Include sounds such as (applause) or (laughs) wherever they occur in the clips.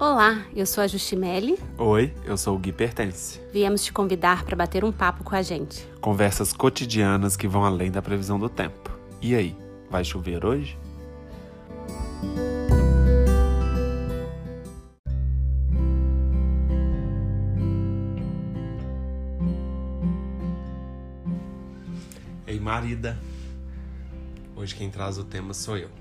Olá, eu sou a Justimelli. Oi, eu sou o Gui Pertence. Viemos te convidar para bater um papo com a gente. Conversas cotidianas que vão além da previsão do tempo. E aí, vai chover hoje? Ei, marida. Hoje quem traz o tema sou eu.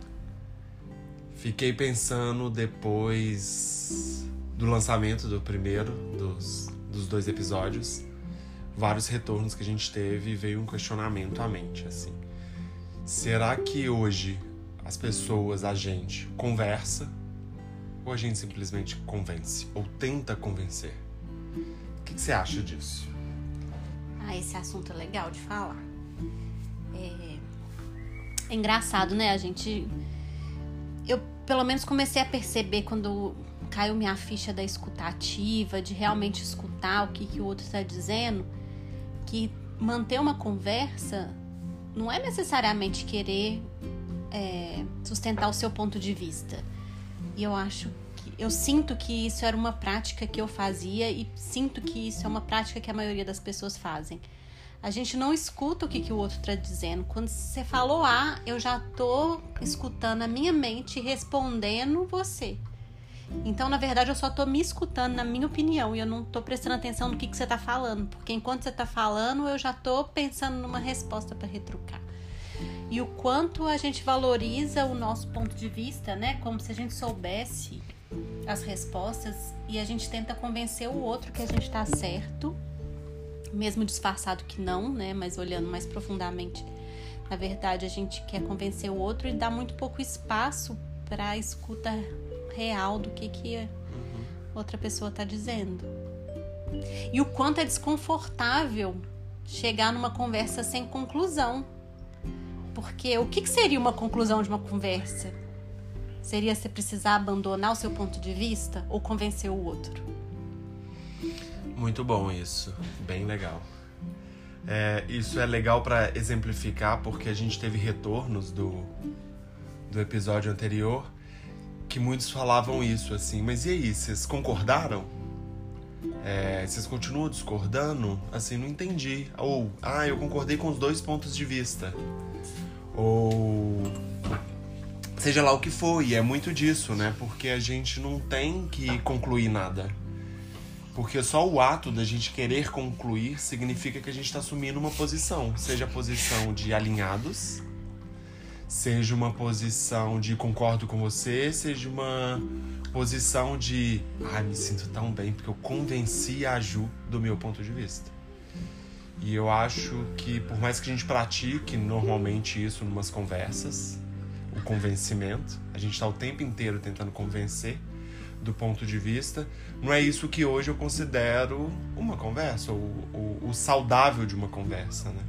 Fiquei pensando depois do lançamento do primeiro dos, dos dois episódios, vários retornos que a gente teve e veio um questionamento à mente, assim. Será que hoje as pessoas, a gente, conversa ou a gente simplesmente convence ou tenta convencer? O que, que você acha disso? Ah, esse assunto é legal de falar. É, é engraçado, né? A gente eu pelo menos comecei a perceber quando caiu minha ficha da escutativa, de realmente escutar o que, que o outro está dizendo, que manter uma conversa não é necessariamente querer é, sustentar o seu ponto de vista. E eu acho que eu sinto que isso era uma prática que eu fazia e sinto que isso é uma prática que a maioria das pessoas fazem a gente não escuta o que, que o outro está dizendo. Quando você falou A, eu já tô escutando a minha mente respondendo você. Então, na verdade, eu só tô me escutando na minha opinião e eu não tô prestando atenção no que, que você tá falando, porque enquanto você tá falando, eu já tô pensando numa resposta para retrucar. E o quanto a gente valoriza o nosso ponto de vista, né? Como se a gente soubesse as respostas e a gente tenta convencer o outro que a gente tá certo mesmo disfarçado que não, né? Mas olhando mais profundamente, na verdade a gente quer convencer o outro e dá muito pouco espaço para a escuta real do que que outra pessoa está dizendo. E o quanto é desconfortável chegar numa conversa sem conclusão. Porque o que, que seria uma conclusão de uma conversa? Seria você precisar abandonar o seu ponto de vista ou convencer o outro? Muito bom isso, bem legal. É, isso é legal para exemplificar porque a gente teve retornos do, do episódio anterior que muitos falavam isso assim, mas e aí, vocês concordaram? É, vocês continuam discordando? Assim, não entendi. Ou, ah, eu concordei com os dois pontos de vista. Ou seja lá o que for, e é muito disso, né? Porque a gente não tem que concluir nada. Porque só o ato da gente querer concluir significa que a gente está assumindo uma posição, seja a posição de alinhados, seja uma posição de concordo com você, seja uma posição de ai, ah, me sinto tão bem porque eu convenci a Ju do meu ponto de vista. E eu acho que por mais que a gente pratique normalmente isso em umas conversas, o convencimento, a gente está o tempo inteiro tentando convencer, do ponto de vista, não é isso que hoje eu considero uma conversa, ou o, o saudável de uma conversa, né?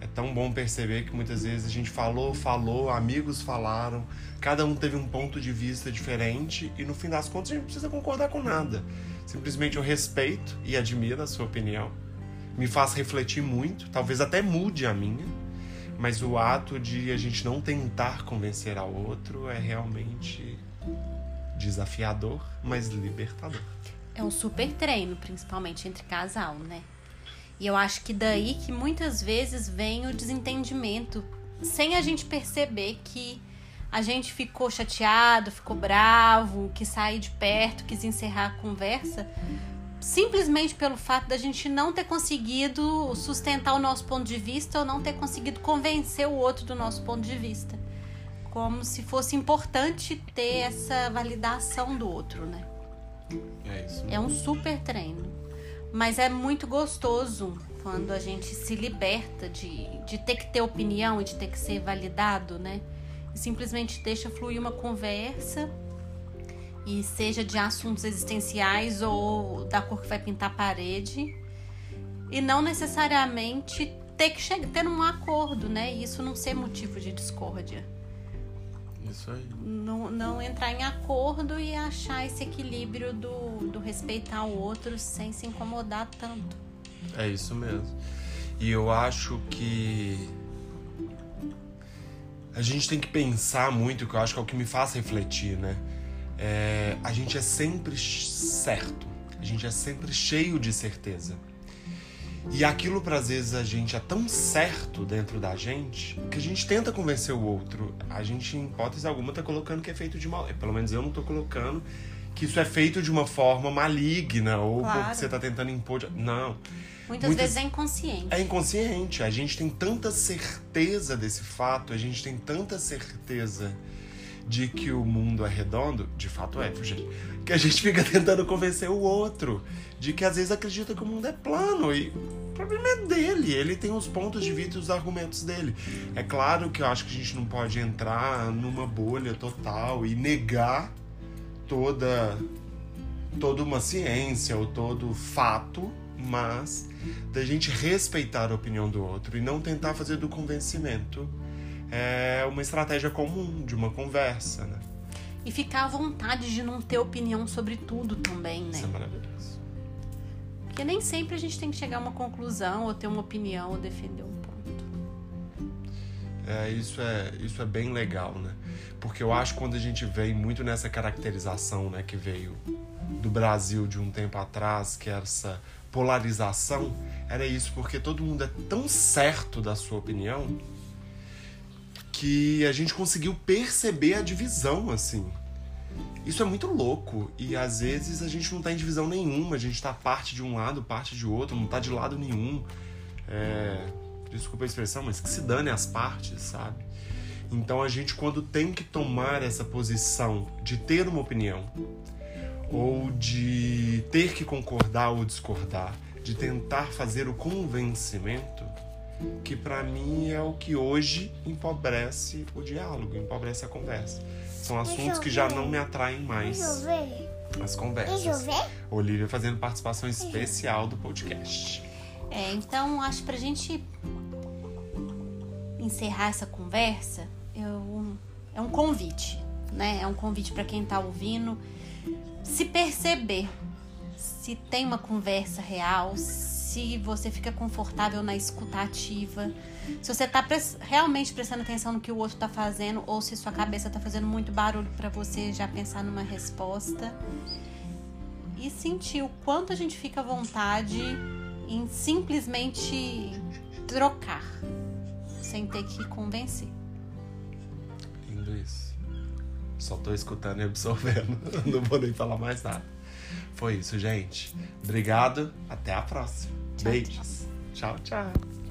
É tão bom perceber que muitas vezes a gente falou, falou, amigos falaram, cada um teve um ponto de vista diferente e no fim das contas a gente não precisa concordar com nada. Simplesmente eu respeito e admiro a sua opinião, me faz refletir muito, talvez até mude a minha, mas o ato de a gente não tentar convencer ao outro é realmente desafiador, mas libertador. É um super treino, principalmente entre casal, né? E eu acho que daí que muitas vezes vem o desentendimento, sem a gente perceber que a gente ficou chateado, ficou bravo, que sair de perto, quis encerrar a conversa, simplesmente pelo fato da gente não ter conseguido sustentar o nosso ponto de vista ou não ter conseguido convencer o outro do nosso ponto de vista como se fosse importante ter essa validação do outro, né? É isso. É um super treino. Mas é muito gostoso quando a gente se liberta de, de ter que ter opinião e de ter que ser validado, né? E simplesmente deixa fluir uma conversa e seja de assuntos existenciais ou da cor que vai pintar a parede e não necessariamente ter que chegar ter um acordo, né? E isso não ser motivo de discórdia. Isso aí. Não, não entrar em acordo e achar esse equilíbrio do, do respeitar o outro sem se incomodar tanto. É isso mesmo. E eu acho que a gente tem que pensar muito, que eu acho que é o que me faz refletir, né? é, a gente é sempre certo, a gente é sempre cheio de certeza. E aquilo, para às vezes, a gente é tão certo dentro da gente que a gente tenta convencer o outro. A gente, em hipótese alguma, tá colocando que é feito de mal. Pelo menos eu não tô colocando que isso é feito de uma forma maligna ou Claro. porque você tá tentando impor. de- Não. Muitas, Muitas- vezes é inconsciente. É inconsciente. A gente tem tanta certeza desse fato, a gente tem tanta certeza de que o mundo é redondo, de fato é, gente? Que a gente fica tentando convencer o outro de que às vezes acredita que o mundo é plano e o problema é dele. Ele tem os pontos de vista e os argumentos dele. É claro que eu acho que a gente não pode entrar numa bolha total e negar toda toda uma ciência ou todo fato, mas da gente respeitar a opinião do outro e não tentar fazer do convencimento é uma estratégia comum de uma conversa, né? E ficar à vontade de não ter opinião sobre tudo também, né? Isso é maravilhoso. Porque nem sempre a gente tem que chegar a uma conclusão, ou ter uma opinião, ou defender um ponto. É, isso é isso é bem legal, né? Porque eu acho que quando a gente vem muito nessa caracterização, né, que veio do Brasil de um tempo atrás, que é essa polarização, era isso, porque todo mundo é tão certo da sua opinião que a gente conseguiu perceber a divisão, assim. Isso é muito louco. E às vezes a gente não tá em divisão nenhuma, a gente tá parte de um lado, parte de outro, não tá de lado nenhum. É, Desculpa a expressão, mas que se dane as partes, sabe? Então a gente, quando tem que tomar essa posição de ter uma opinião, ou de ter que concordar ou discordar, de tentar fazer o convencimento, que pra mim é o que hoje empobrece o diálogo, empobrece a conversa. São assuntos que já não me atraem mais Deixa eu ver. as Deixa eu conversas. ver. Olivia fazendo participação especial do podcast. É, então acho pra gente encerrar essa conversa, eu, é um convite, né? É um convite pra quem tá ouvindo se perceber se tem uma conversa real, se você fica confortável na escutativa, se você tá pres- realmente prestando atenção no que o outro tá fazendo ou se sua cabeça tá fazendo muito barulho pra você já pensar numa resposta e sentir o quanto a gente fica à vontade em simplesmente trocar, sem ter que convencer. Lindo isso. Só tô escutando e absorvendo. (laughs) Não vou nem falar mais nada. Foi isso, gente. Obrigado. Até a próxima. Beijos. tchau. tchau.